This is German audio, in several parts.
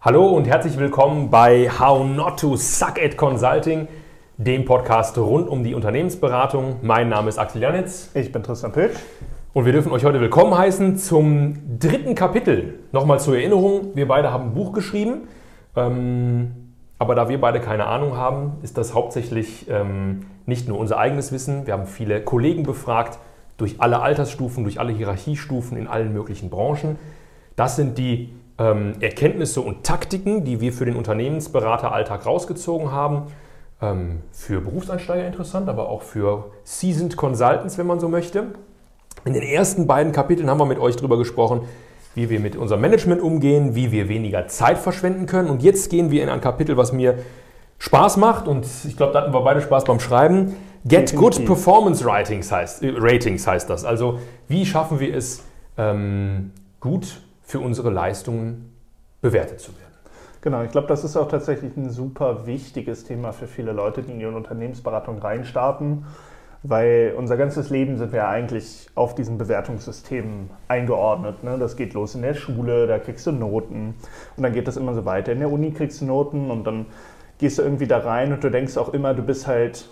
Hallo und herzlich willkommen bei How Not to Suck at Consulting, dem Podcast rund um die Unternehmensberatung. Mein Name ist Axel Janitz. Ich bin Tristan Pilsch. Und wir dürfen euch heute willkommen heißen zum dritten Kapitel. Nochmal zur Erinnerung, wir beide haben ein Buch geschrieben. Ähm, aber da wir beide keine Ahnung haben, ist das hauptsächlich ähm, nicht nur unser eigenes Wissen. Wir haben viele Kollegen befragt, durch alle Altersstufen, durch alle Hierarchiestufen in allen möglichen Branchen. Das sind die ähm, Erkenntnisse und Taktiken, die wir für den Unternehmensberateralltag rausgezogen haben. Ähm, für Berufseinsteiger interessant, aber auch für Seasoned Consultants, wenn man so möchte. In den ersten beiden Kapiteln haben wir mit euch darüber gesprochen, wie wir mit unserem Management umgehen, wie wir weniger Zeit verschwenden können. Und jetzt gehen wir in ein Kapitel, was mir Spaß macht und ich glaube, da hatten wir beide Spaß beim Schreiben. Get Good Performance Ratings heißt, äh, Ratings heißt das. Also wie schaffen wir es, ähm, gut für unsere Leistungen bewertet zu werden. Genau, ich glaube, das ist auch tatsächlich ein super wichtiges Thema für viele Leute, die in ihre Unternehmensberatung reinstarten, weil unser ganzes Leben sind wir eigentlich auf diesen Bewertungssystemen eingeordnet. Ne? Das geht los in der Schule, da kriegst du Noten und dann geht das immer so weiter. In der Uni kriegst du Noten und dann gehst du irgendwie da rein und du denkst auch immer, du bist halt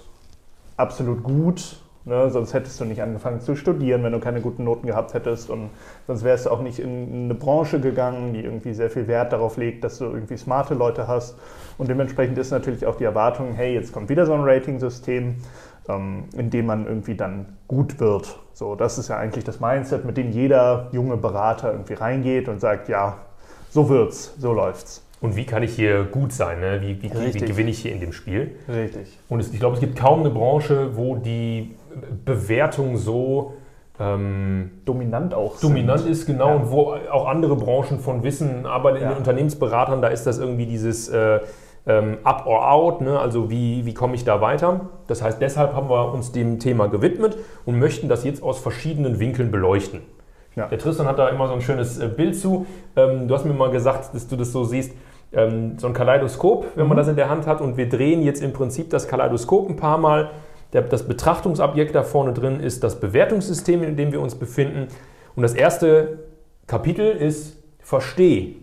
absolut gut Ne? Sonst hättest du nicht angefangen zu studieren, wenn du keine guten Noten gehabt hättest. Und sonst wärst du auch nicht in eine Branche gegangen, die irgendwie sehr viel Wert darauf legt, dass du irgendwie smarte Leute hast. Und dementsprechend ist natürlich auch die Erwartung, hey, jetzt kommt wieder so ein Rating-System, ähm, in dem man irgendwie dann gut wird. So, das ist ja eigentlich das Mindset, mit dem jeder junge Berater irgendwie reingeht und sagt, ja, so wird's, so läuft's. Und wie kann ich hier gut sein? Ne? Wie, wie, wie, gewinne ich hier in dem Spiel? Richtig. Und es, ich glaube, es gibt kaum eine Branche, wo die Bewertung so ähm, dominant auch dominant sind. ist, genau, ja. und wo auch andere Branchen von wissen, aber in ja. den Unternehmensberatern, da ist das irgendwie dieses äh, ähm, Up or Out, ne? also wie, wie komme ich da weiter? Das heißt, deshalb haben wir uns dem Thema gewidmet und möchten das jetzt aus verschiedenen Winkeln beleuchten. Ja. Der Tristan hat da immer so ein schönes äh, Bild zu. Ähm, du hast mir mal gesagt, dass du das so siehst, ähm, so ein Kaleidoskop, wenn man mhm. das in der Hand hat und wir drehen jetzt im Prinzip das Kaleidoskop ein paar Mal der, das Betrachtungsobjekt da vorne drin ist das Bewertungssystem, in dem wir uns befinden. Und das erste Kapitel ist, versteh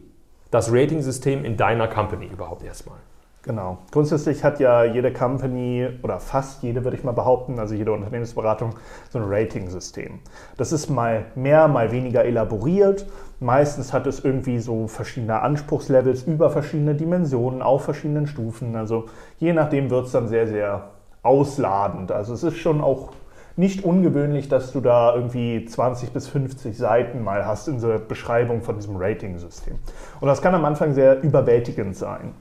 das Rating-System in deiner Company überhaupt erstmal. Genau. Grundsätzlich hat ja jede Company oder fast jede, würde ich mal behaupten, also jede Unternehmensberatung, so ein Rating-System. Das ist mal mehr, mal weniger elaboriert. Meistens hat es irgendwie so verschiedene Anspruchslevels über verschiedene Dimensionen auf verschiedenen Stufen. Also je nachdem wird es dann sehr, sehr ausladend. Also es ist schon auch nicht ungewöhnlich, dass du da irgendwie 20 bis 50 Seiten mal hast in der Beschreibung von diesem Rating-System. Und das kann am Anfang sehr überwältigend sein.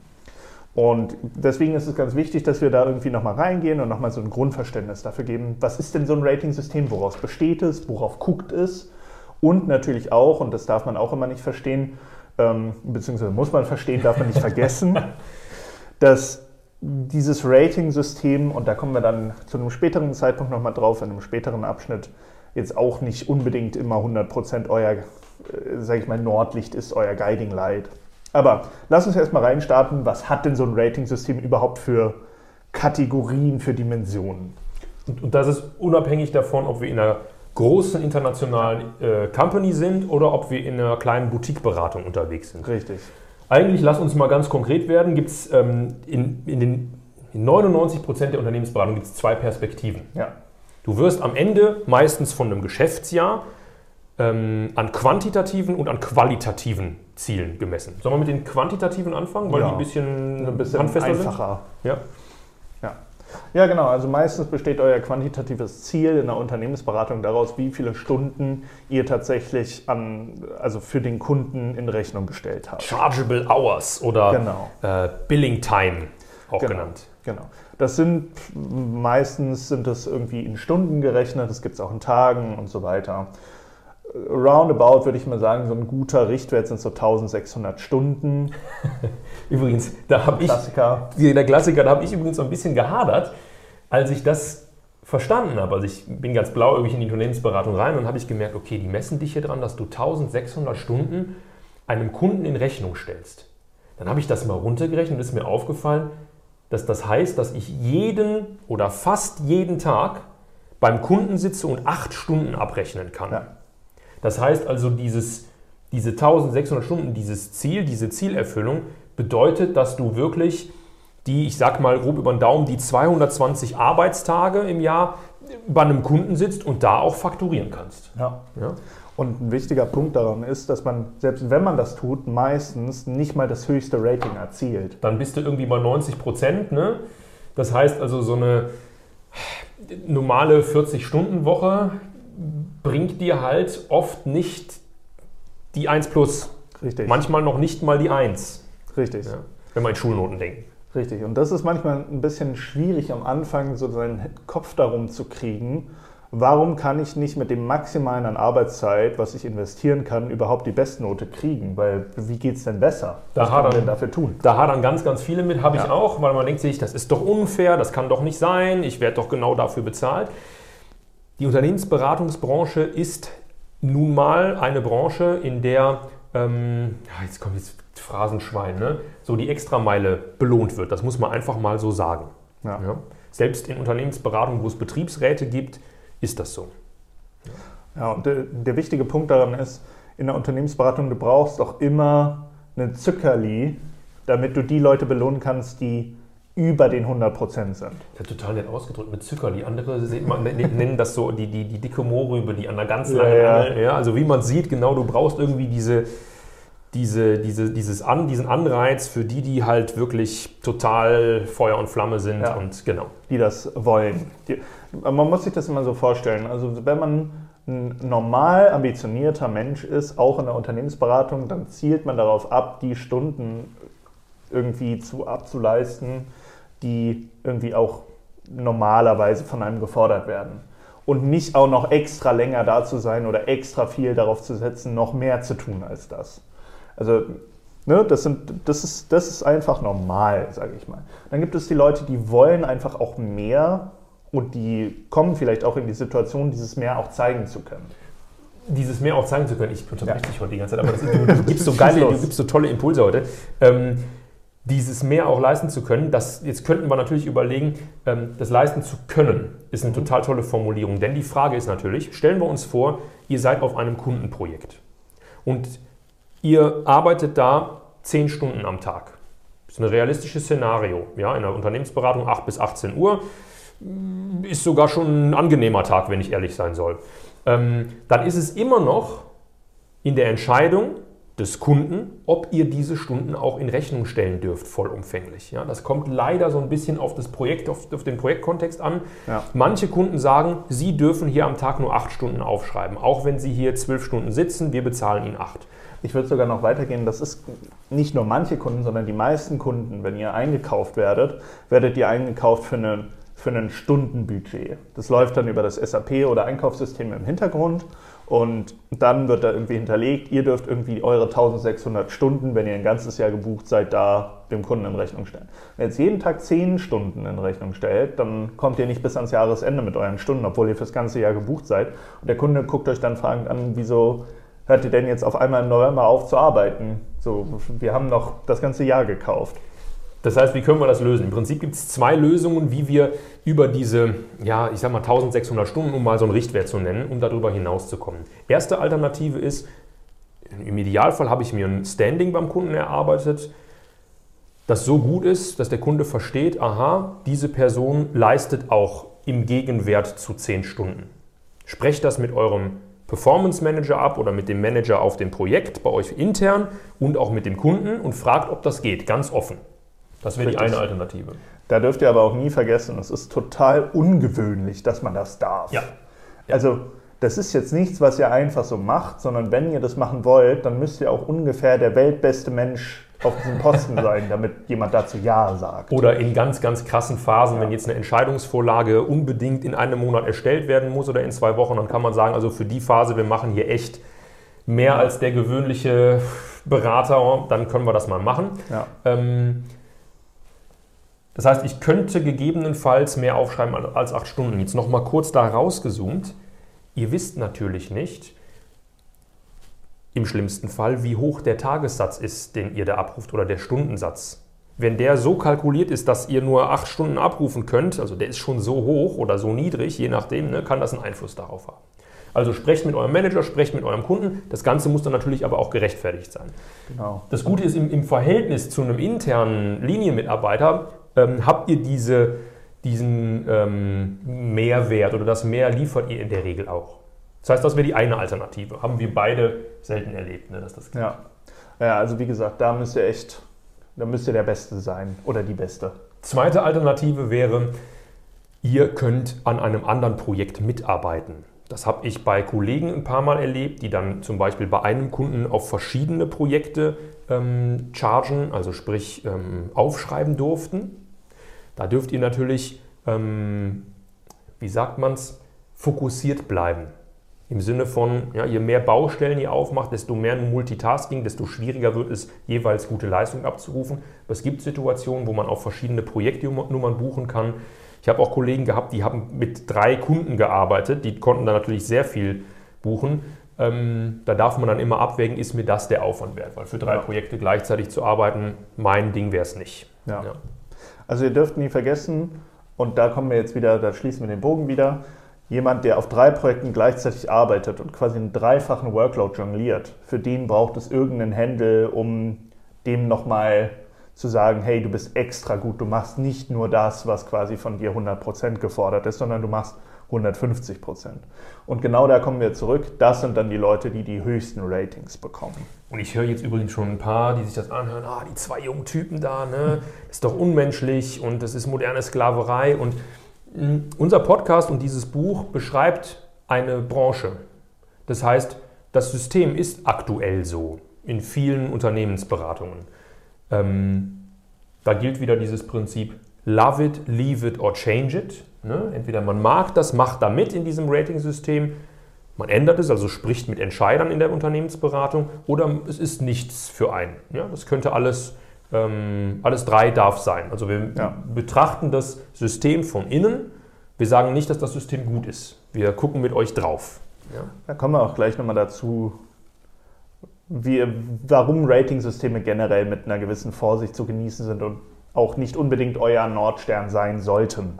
Und deswegen ist es ganz wichtig, dass wir da irgendwie nochmal reingehen und nochmal so ein Grundverständnis dafür geben, was ist denn so ein Rating-System, woraus besteht es, worauf guckt es und natürlich auch, und das darf man auch immer nicht verstehen, ähm, beziehungsweise muss man verstehen, darf man nicht vergessen, dass dieses Rating-System, und da kommen wir dann zu einem späteren Zeitpunkt nochmal drauf, in einem späteren Abschnitt, jetzt auch nicht unbedingt immer 100% euer, äh, sage ich mal, Nordlicht ist, euer Guiding Light. Aber lass uns erstmal reinstarten, was hat denn so ein Rating-System überhaupt für Kategorien, für Dimensionen? Und, und, das ist unabhängig davon, ob wir in einer großen internationalen äh, Company sind oder ob wir in einer kleinen Boutique-Beratung unterwegs sind. Richtig. Eigentlich, lass uns mal ganz konkret werden, gibt es ähm, in, in den in 99 der Unternehmensberatung gibt es zwei Perspektiven. Ja. Du wirst am Ende meistens von einem Geschäftsjahr ähm, an quantitativen und an qualitativen Zielen gemessen. Sollen wir mit den quantitativen anfangen, weil ja. die ein bisschen, ein bisschen einfacher sind? Ja. Ja, genau. Also meistens besteht euer quantitatives Ziel in der Unternehmensberatung daraus, wie viele Stunden ihr tatsächlich an, also für den Kunden in Rechnung gestellt habt. Chargeable Hours oder genau. äh, Billing Time auch genau. genannt. Genau. Das sind meistens sind das irgendwie in Stunden gerechnet, das gibt es auch in Tagen und so weiter roundabout würde ich mal sagen, so ein guter Richtwert sind so 1600 Stunden. übrigens, da habe ich, der Klassiker, da habe ich übrigens so ein bisschen gehadert, als ich das verstanden habe. Also ich bin ganz blau irgendwie in die Unternehmensberatung rein und habe ich gemerkt, okay, die messen dich hier dran, dass du 1600 Stunden einem Kunden in Rechnung stellst. Dann habe ich das mal runtergerechnet und ist mir aufgefallen, dass das heißt, dass ich jeden oder fast jeden Tag beim Kunden sitze und acht Stunden abrechnen kann. Ja. Das heißt also, dieses, diese 1600 Stunden, dieses Ziel, diese Zielerfüllung bedeutet, dass du wirklich die, ich sag mal grob über den Daumen, die 220 Arbeitstage im Jahr bei einem Kunden sitzt und da auch fakturieren kannst. Ja. ja. Und ein wichtiger Punkt daran ist, dass man, selbst wenn man das tut, meistens nicht mal das höchste Rating erzielt. Dann bist du irgendwie bei 90 Prozent. Ne? Das heißt also, so eine normale 40-Stunden-Woche bringt dir halt oft nicht die 1 plus. Richtig. Manchmal noch nicht mal die 1. Richtig. Ja, wenn wir in Schulnoten denken. Richtig. Und das ist manchmal ein bisschen schwierig am Anfang, so seinen Kopf darum zu kriegen. Warum kann ich nicht mit dem Maximalen an Arbeitszeit, was ich investieren kann, überhaupt die Bestnote kriegen? Weil wie geht es denn besser? Da was kann man denn dafür tun? Da hadern ganz, ganz viele mit, habe ja. ich auch, weil man denkt sich, das ist doch unfair, das kann doch nicht sein, ich werde doch genau dafür bezahlt. Die Unternehmensberatungsbranche ist nun mal eine Branche, in der, ähm, jetzt kommt jetzt Phrasenschwein, ne? so die Extrameile belohnt wird. Das muss man einfach mal so sagen. Ja. Ja? Selbst in Unternehmensberatung, wo es Betriebsräte gibt, ist das so. Ja, und der, der wichtige Punkt daran ist, in der Unternehmensberatung, du brauchst auch immer einen Zückerli, damit du die Leute belohnen kannst, die über den 100% sind. Ja, total nett ausgedrückt mit Zückerli. Andere nennen das so die, die, die dicke Mohrrübe, die an der ganz langen ja, ja. ja, Also wie man sieht, genau, du brauchst irgendwie diese, diese, diese, dieses An, diesen Anreiz für die, die halt wirklich total Feuer und Flamme sind ja, und genau. Die das wollen. Die, man muss sich das immer so vorstellen. Also wenn man ein normal ambitionierter Mensch ist, auch in der Unternehmensberatung, dann zielt man darauf ab, die Stunden irgendwie zu abzuleisten, die irgendwie auch normalerweise von einem gefordert werden. Und nicht auch noch extra länger da zu sein oder extra viel darauf zu setzen, noch mehr zu tun als das. Also ne, das, sind, das, ist, das ist einfach normal, sage ich mal. Dann gibt es die Leute, die wollen einfach auch mehr und die kommen vielleicht auch in die Situation, dieses mehr auch zeigen zu können. Dieses mehr auch zeigen zu können. Ich unterbreche ja. dich heute die ganze Zeit, aber ist, du, du, gibst so geile, du gibst so tolle Impulse heute. Ähm, dieses mehr auch leisten zu können, das, jetzt könnten wir natürlich überlegen, ähm, das leisten zu können, ist eine mhm. total tolle Formulierung. Denn die Frage ist natürlich, stellen wir uns vor, ihr seid auf einem Kundenprojekt und Ihr arbeitet da 10 Stunden am Tag. Das ist ein realistisches Szenario. Ja, in der Unternehmensberatung 8 bis 18 Uhr ist sogar schon ein angenehmer Tag, wenn ich ehrlich sein soll. Ähm, dann ist es immer noch in der Entscheidung des Kunden, ob ihr diese Stunden auch in Rechnung stellen dürft, vollumfänglich. Ja, das kommt leider so ein bisschen auf das Projekt, auf, auf den Projektkontext an. Ja. Manche Kunden sagen, sie dürfen hier am Tag nur acht Stunden aufschreiben, auch wenn sie hier zwölf Stunden sitzen, wir bezahlen ihnen acht. Ich würde sogar noch weitergehen, das ist nicht nur manche Kunden, sondern die meisten Kunden, wenn ihr eingekauft werdet, werdet ihr eingekauft für, eine, für ein Stundenbudget. Das läuft dann über das SAP oder Einkaufssystem im Hintergrund und dann wird da irgendwie hinterlegt, ihr dürft irgendwie eure 1600 Stunden, wenn ihr ein ganzes Jahr gebucht seid, da dem Kunden in Rechnung stellen. Wenn ihr jetzt jeden Tag 10 Stunden in Rechnung stellt, dann kommt ihr nicht bis ans Jahresende mit euren Stunden, obwohl ihr fürs ganze Jahr gebucht seid. Und der Kunde guckt euch dann fragend an, wieso hört ihr denn jetzt auf einmal im November auf zu arbeiten? So, wir haben noch das ganze Jahr gekauft. Das heißt, wie können wir das lösen? Im Prinzip gibt es zwei Lösungen, wie wir über diese, ja, ich sag mal 1600 Stunden, um mal so einen Richtwert zu nennen, um darüber hinauszukommen. Erste Alternative ist, im Idealfall habe ich mir ein Standing beim Kunden erarbeitet, das so gut ist, dass der Kunde versteht, aha, diese Person leistet auch im Gegenwert zu 10 Stunden. Sprecht das mit eurem Performance Manager ab oder mit dem Manager auf dem Projekt bei euch intern und auch mit dem Kunden und fragt, ob das geht, ganz offen. Das wäre die eine Alternative. Da dürft ihr aber auch nie vergessen, es ist total ungewöhnlich, dass man das darf. Ja. ja. Also das ist jetzt nichts, was ihr einfach so macht, sondern wenn ihr das machen wollt, dann müsst ihr auch ungefähr der weltbeste Mensch auf diesem Posten sein, damit jemand dazu Ja sagt. Oder in ganz, ganz krassen Phasen, ja. wenn jetzt eine Entscheidungsvorlage unbedingt in einem Monat erstellt werden muss oder in zwei Wochen, dann kann man sagen, also für die Phase, wir machen hier echt mehr als der gewöhnliche Berater, dann können wir das mal machen. Ja. Ähm, das heißt, ich könnte gegebenenfalls mehr aufschreiben als acht Stunden. Jetzt nochmal kurz da rausgezoomt. Ihr wisst natürlich nicht, im schlimmsten Fall, wie hoch der Tagessatz ist, den ihr da abruft oder der Stundensatz. Wenn der so kalkuliert ist, dass ihr nur acht Stunden abrufen könnt, also der ist schon so hoch oder so niedrig, je nachdem, ne, kann das einen Einfluss darauf haben. Also sprecht mit eurem Manager, sprecht mit eurem Kunden. Das Ganze muss dann natürlich aber auch gerechtfertigt sein. Genau. Das Gute ist, im, im Verhältnis zu einem internen Linienmitarbeiter ähm, habt ihr diese, diesen ähm, Mehrwert oder das Mehr liefert ihr in der Regel auch. Das heißt, das wäre die eine Alternative. Haben wir beide selten erlebt, ne, dass das geht. Ja. ja, also wie gesagt, da müsst ihr echt, da müsst ihr der Beste sein oder die Beste. Zweite Alternative wäre, ihr könnt an einem anderen Projekt mitarbeiten. Das habe ich bei Kollegen ein paar Mal erlebt, die dann zum Beispiel bei einem Kunden auf verschiedene Projekte ähm, chargen, also sprich ähm, aufschreiben durften. Da dürft ihr natürlich, ähm, wie sagt man es, fokussiert bleiben. Im Sinne von, ja, je mehr Baustellen ihr aufmacht, desto mehr Multitasking, desto schwieriger wird es, jeweils gute Leistung abzurufen. Aber es gibt Situationen, wo man auch verschiedene Projektnummern buchen kann. Ich habe auch Kollegen gehabt, die haben mit drei Kunden gearbeitet, die konnten dann natürlich sehr viel buchen. Ähm, da darf man dann immer abwägen, ist mir das der Aufwand wert? Weil für drei ja. Projekte gleichzeitig zu arbeiten, mein Ding wäre es nicht. Ja. ja. Also ihr dürft nie vergessen, und da kommen wir jetzt wieder, da schließen wir den Bogen wieder, jemand, der auf drei Projekten gleichzeitig arbeitet und quasi einen dreifachen Workload jongliert, für den braucht es irgendeinen Handle, um dem nochmal zu sagen, hey, du bist extra gut, du machst nicht nur das, was quasi von dir 100% gefordert ist, sondern du machst 150% Und genau da kommen wir zurück. Das sind dann die Leute, die die höchsten Ratings bekommen. Und ich höre jetzt übrigens schon ein paar, die sich das anhören. Ah, die zwei jungen Typen da, ne? Das ist doch unmenschlich und das ist moderne Sklaverei. Und unser Podcast und dieses Buch beschreibt eine Branche. Das heißt, das System ist aktuell so in vielen Unternehmensberatungen. Ähm, da gilt wieder dieses Prinzip Love it, leave it or change it. Ne? Entweder man mag das, macht da mit in diesem Ratingsystem, man ändert es, also spricht mit Entscheidern in der Unternehmensberatung, oder es ist nichts für einen. Ja? Das könnte alles ähm, alles drei darf sein. Also wir ja. betrachten das System von innen. Wir sagen nicht, dass das System gut ist. Wir gucken mit euch drauf. Ja. Da kommen wir auch gleich nochmal dazu, wie, warum Ratingsysteme generell mit einer gewissen Vorsicht zu genießen sind und auch nicht unbedingt euer Nordstern sein sollten.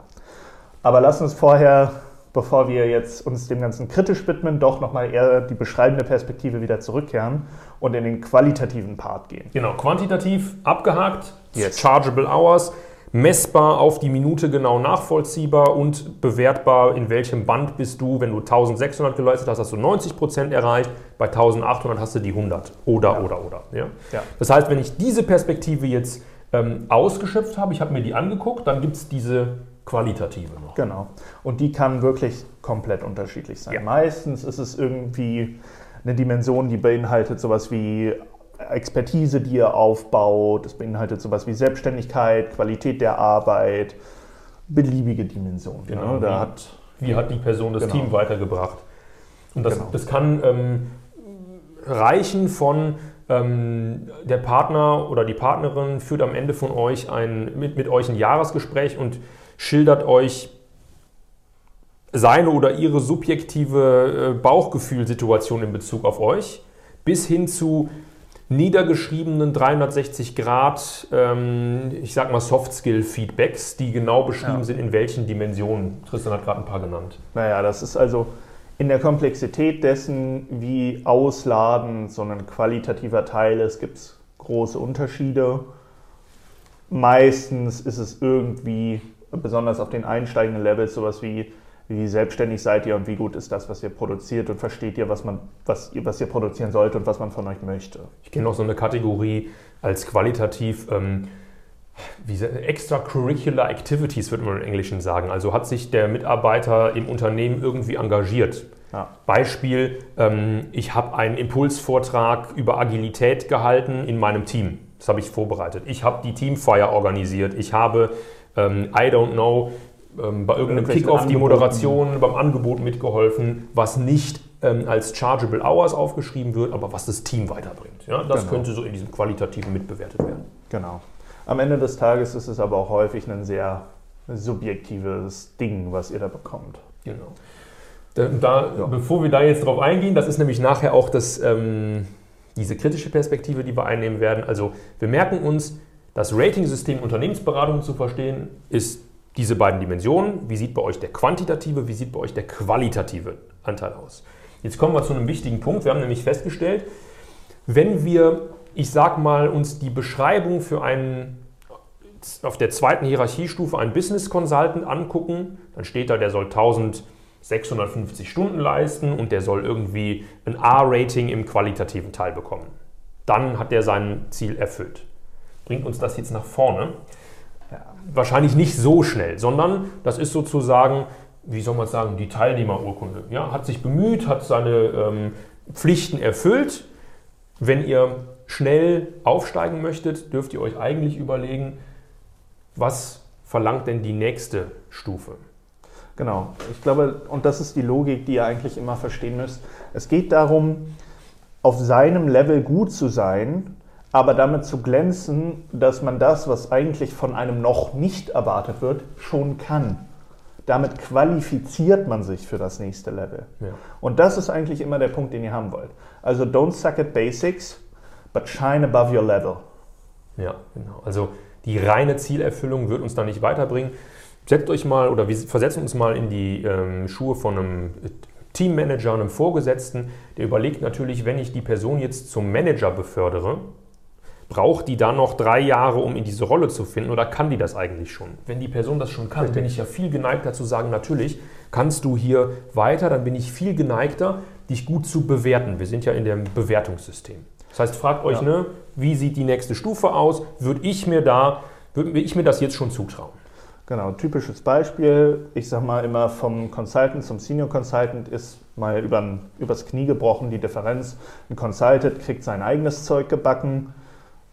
Aber lasst uns vorher bevor wir jetzt uns dem Ganzen kritisch widmen, doch nochmal eher die beschreibende Perspektive wieder zurückkehren und in den qualitativen Part gehen. Genau, quantitativ abgehakt, yes. Chargeable Hours, messbar auf die Minute genau nachvollziehbar und bewertbar, in welchem Band bist du. Wenn du 1600 geleistet hast, hast du 90 Prozent erreicht, bei 1800 hast du die 100 oder, ja. oder, oder. Ja? ja? Das heißt, wenn ich diese Perspektive jetzt ähm, ausgeschöpft habe, ich habe mir die angeguckt, dann gibt es diese qualitative noch. Genau. Und die kann wirklich komplett unterschiedlich sein. Ja. Meistens ist es irgendwie eine Dimension, die beinhaltet sowas wie Expertise, die ihr aufbaut. Es beinhaltet sowas wie Selbstständigkeit, Qualität der Arbeit, beliebige Dimensionen. Genau. Ne? Da wie, hat, wie hat die Person das genau. Team weitergebracht? Und das, genau. das kann ähm, reichen von ähm, der Partner oder die Partnerin führt am Ende von euch ein, mit, mit euch ein Jahresgespräch und schildert euch seine oder ihre subjektive äh, Bauchgefühlsituation in Bezug auf euch, bis hin zu niedergeschriebenen 360 Grad, ähm, ich sag mal Soft-Skill-Feedbacks, die genau beschrieben ja. sind, in welchen Dimensionen. Tristan hat gerade ein paar genannt. Naja, das ist also in der Komplexität dessen, wie ausladend so ein qualitativer Teil ist, gibt es große Unterschiede. Meistens ist es irgendwie besonders auf den einsteigenden Levels sowas wie, wie selbstständig seid ihr und wie gut ist das, was ihr produziert und versteht ihr, was, man, was, ihr, was ihr produzieren sollt und was man von euch möchte. Ich kenne noch so eine Kategorie als qualitativ ähm, wie extracurricular activities, würde man im Englischen sagen. Also hat sich der Mitarbeiter im Unternehmen irgendwie engagiert. Ja. Beispiel, ähm, ich habe einen Impulsvortrag über Agilität gehalten in meinem Team. Das habe ich vorbereitet. Ich habe die Teamfeier organisiert. Ich habe ähm, I don't know, ähm, bei irgendeinem Kickoff die Moderation beim Angebot mitgeholfen, was nicht ähm, als Chargeable Hours aufgeschrieben wird, aber was das Team weiterbringt. Ja, das genau. könnte so in diesem qualitativen mitbewertet werden. Genau. Am Ende des Tages ist es aber auch häufig ein sehr subjektives Ding, was ihr da bekommt. Genau. Da, ja. Bevor wir da jetzt drauf eingehen, das ist nämlich nachher auch das, ähm, diese kritische Perspektive, die wir einnehmen werden. Also wir merken uns, das Rating-System Unternehmensberatung zu verstehen, ist diese beiden Dimensionen. Wie sieht bei euch der quantitative, wie sieht bei euch der qualitative Anteil aus? Jetzt kommen wir zu einem wichtigen Punkt. Wir haben nämlich festgestellt, wenn wir, ich sag mal, uns die Beschreibung für einen auf der zweiten Hierarchiestufe einen Business Consultant angucken, dann steht da, der soll 1650 Stunden leisten und der soll irgendwie ein A-Rating im qualitativen Teil bekommen. Dann hat der sein Ziel erfüllt. Bringt uns das jetzt nach vorne? Wahrscheinlich nicht so schnell, sondern das ist sozusagen, wie soll man sagen, die Teilnehmerurkunde. Ja, hat sich bemüht, hat seine ähm, Pflichten erfüllt. Wenn ihr schnell aufsteigen möchtet, dürft ihr euch eigentlich überlegen, was verlangt denn die nächste Stufe? Genau, ich glaube, und das ist die Logik, die ihr eigentlich immer verstehen müsst. Es geht darum, auf seinem Level gut zu sein, aber damit zu glänzen, dass man das, was eigentlich von einem noch nicht erwartet wird, schon kann. Damit qualifiziert man sich für das nächste Level. Ja. Und das ist eigentlich immer der Punkt, den ihr haben wollt. Also don't suck at basics, but shine above your level. Ja, genau. Also die reine Zielerfüllung wird uns da nicht weiterbringen. Setzt euch mal oder wir versetzen uns mal in die ähm, Schuhe von einem Teammanager, einem Vorgesetzten. Der überlegt natürlich, wenn ich die Person jetzt zum Manager befördere, braucht die dann noch drei Jahre, um in diese Rolle zu finden oder kann die das eigentlich schon? Wenn die Person das schon kann, bin ich ja viel geneigter zu sagen, natürlich kannst du hier weiter, dann bin ich viel geneigter, dich gut zu bewerten. Wir sind ja in dem Bewertungssystem. Das heißt, fragt euch, ja. ne, wie sieht die nächste Stufe aus? Würde ich mir da, würde ich mir das jetzt schon zutrauen? Genau, typisches Beispiel, ich sage mal immer vom Consultant zum Senior Consultant ist mal über, übers Knie gebrochen die Differenz. Ein Consultant kriegt sein eigenes Zeug gebacken,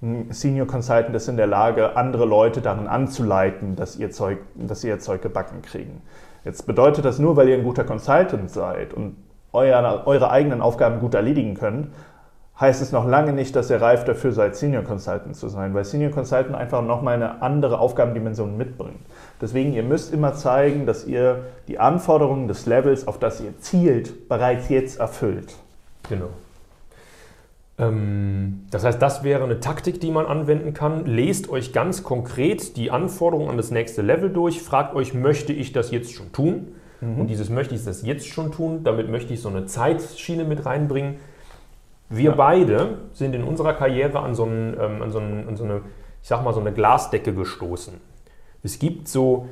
ein Senior Consultant ist in der Lage, andere Leute darin anzuleiten, dass ihr Zeug, dass sie ihr Zeug gebacken kriegen. Jetzt bedeutet das nur, weil ihr ein guter Consultant seid und euer, eure eigenen Aufgaben gut erledigen könnt, heißt es noch lange nicht, dass ihr reif dafür seid, Senior Consultant zu sein, weil Senior Consultant einfach nochmal eine andere Aufgabendimension mitbringt. Deswegen, ihr müsst immer zeigen, dass ihr die Anforderungen des Levels, auf das ihr zielt, bereits jetzt erfüllt. Genau. Ähm, das heißt, das wäre eine Taktik, die man anwenden kann. Lest euch ganz konkret die Anforderungen an das nächste Level durch, fragt euch, möchte ich das jetzt schon tun? Mhm. Und dieses möchte ich das jetzt schon tun, damit möchte ich so eine Zeitschiene mit reinbringen wir ja. beide sind in unserer Karriere an so, einen, ähm, an, so einen, an so eine, ich sag mal, so eine Glasdecke gestoßen. Es gibt so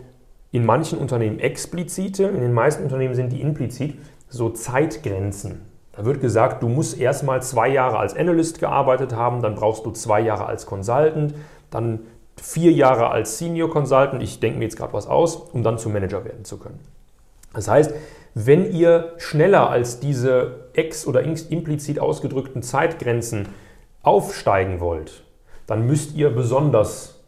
in manchen Unternehmen explizite, in den meisten Unternehmen sind die implizit, so Zeitgrenzen. Da wird gesagt, du musst erstmal zwei Jahre als Analyst gearbeitet haben, dann brauchst du zwei Jahre als Consultant, dann vier Jahre als Senior Consultant, ich denke mir jetzt gerade was aus, um dann zum Manager werden zu können. Das heißt, wenn ihr schneller als diese ex- oder implizit ausgedrückten Zeitgrenzen aufsteigen wollt, dann müsst ihr besonders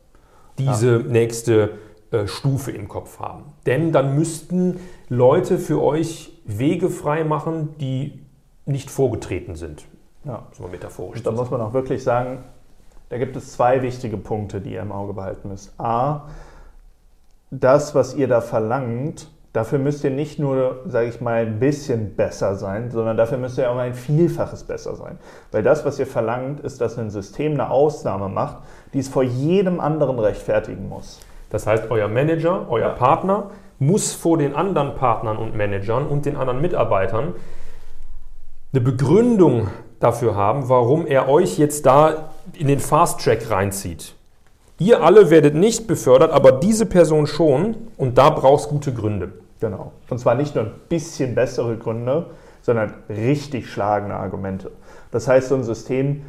diese ja. nächste äh, Stufe im Kopf haben. Denn dann müssten Leute für euch Wege frei machen, die nicht vorgetreten sind. Ja. So metaphorisch. da muss man auch wirklich sagen, da gibt es zwei wichtige Punkte, die ihr im Auge behalten müsst. A, das, was ihr da verlangt, Dafür müsst ihr nicht nur, sage ich mal, ein bisschen besser sein, sondern dafür müsst ihr auch ein Vielfaches besser sein. Weil das, was ihr verlangt, ist, dass ein System eine Ausnahme macht, die es vor jedem anderen rechtfertigen muss. Das heißt, euer Manager, euer ja. Partner muss vor den anderen Partnern und Managern und den anderen Mitarbeitern eine Begründung dafür haben, warum er euch jetzt da in den Fast Track reinzieht. Ihr alle werdet nicht befördert, aber diese Person schon und da brauchst gute Gründe. Genau. Und zwar nicht nur ein bisschen bessere Gründe, sondern richtig schlagende Argumente. Das heißt, so ein System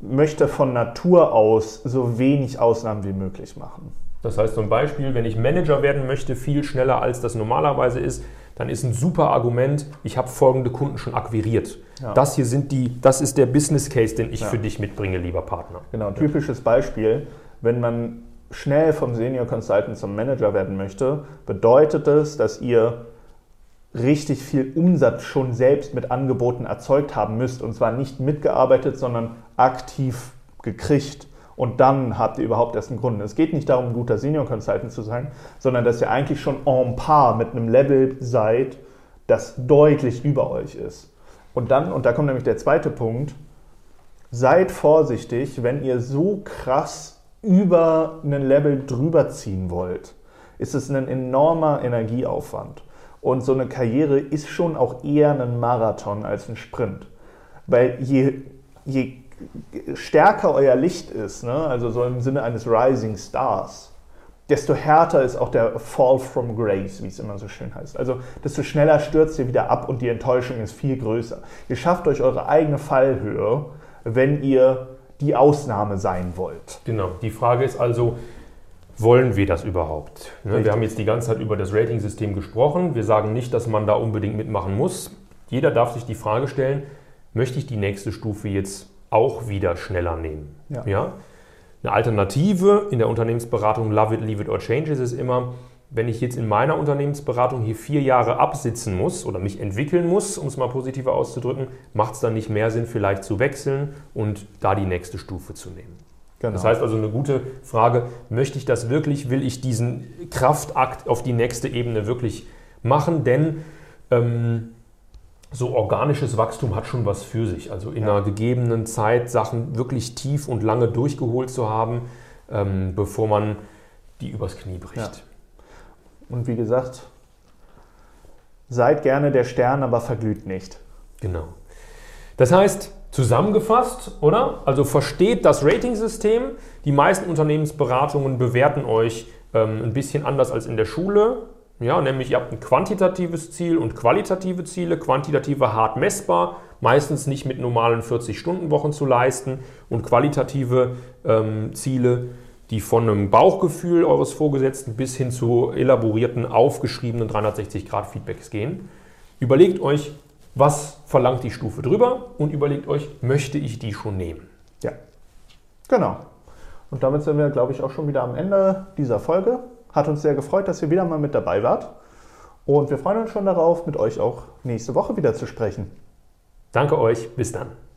möchte von Natur aus so wenig Ausnahmen wie möglich machen. Das heißt zum Beispiel, wenn ich Manager werden möchte, viel schneller als das normalerweise ist, dann ist ein super Argument, ich habe folgende Kunden schon akquiriert. Ja. Das hier sind die, das ist der Business Case, den ich ja. für dich mitbringe, lieber Partner. Genau, typisches Beispiel, wenn man schnell vom Senior Consultant zum Manager werden möchte, bedeutet es, dass ihr richtig viel Umsatz schon selbst mit Angeboten erzeugt haben müsst. Und zwar nicht mitgearbeitet, sondern aktiv gekriegt. Und dann habt ihr überhaupt erst einen Grund. Es geht nicht darum, ein guter Senior Consultant zu sein, sondern dass ihr eigentlich schon en par mit einem Level seid, das deutlich über euch ist. Und dann, und da kommt nämlich der zweite Punkt, seid vorsichtig, wenn ihr so krass über einen Level drüber ziehen wollt, ist es ein enormer Energieaufwand. Und so eine Karriere ist schon auch eher ein Marathon als ein Sprint. Weil je, je stärker euer Licht ist, ne, also so im Sinne eines Rising Stars, desto härter ist auch der Fall from Grace, wie es immer so schön heißt. Also desto schneller stürzt ihr wieder ab und die Enttäuschung ist viel größer. Ihr schafft euch eure eigene Fallhöhe, wenn ihr die Ausnahme sein wollt. Genau. Die Frage ist also, wollen wir das überhaupt? Ne, wir haben jetzt die ganze Zeit über das Rating-System gesprochen. Wir sagen nicht, dass man da unbedingt mitmachen muss. Jeder darf sich die Frage stellen, möchte ich die nächste Stufe jetzt auch wieder schneller nehmen? Ja. ja? Eine Alternative in der Unternehmensberatung Love it, leave it or change ist immer, wenn ich jetzt in meiner Unternehmensberatung hier vier Jahre absitzen muss oder mich entwickeln muss, um es mal positiver auszudrücken, macht es dann nicht mehr Sinn, vielleicht zu wechseln und da die nächste Stufe zu nehmen. Genau. Das heißt also eine gute Frage, möchte ich das wirklich, will ich diesen Kraftakt auf die nächste Ebene wirklich machen? Denn ähm, so organisches Wachstum hat schon was für sich. Also in ja. einer gegebenen Zeit Sachen wirklich tief und lange durchgeholt zu haben, ähm, bevor man die übers Knie bricht. Ja. Und wie gesagt, seid gerne der Stern, aber verglüht nicht. Genau. Das heißt, Zusammengefasst, oder? Also versteht das Ratingsystem. Die meisten Unternehmensberatungen bewerten euch ähm, ein bisschen anders als in der Schule. Ja, nämlich ihr habt ein quantitatives Ziel und qualitative Ziele. Quantitative hart messbar, meistens nicht mit normalen 40-Stunden-Wochen zu leisten. Und qualitative ähm, Ziele, die von einem Bauchgefühl eures Vorgesetzten bis hin zu elaborierten, aufgeschriebenen 360-Grad-Feedbacks gehen. Überlegt euch, was verlangt die Stufe drüber und überlegt euch, möchte ich die schon nehmen? Ja, genau. Und damit sind wir, glaube ich, auch schon wieder am Ende dieser Folge. Hat uns sehr gefreut, dass ihr wieder mal mit dabei wart. Und wir freuen uns schon darauf, mit euch auch nächste Woche wieder zu sprechen. Danke euch, bis dann.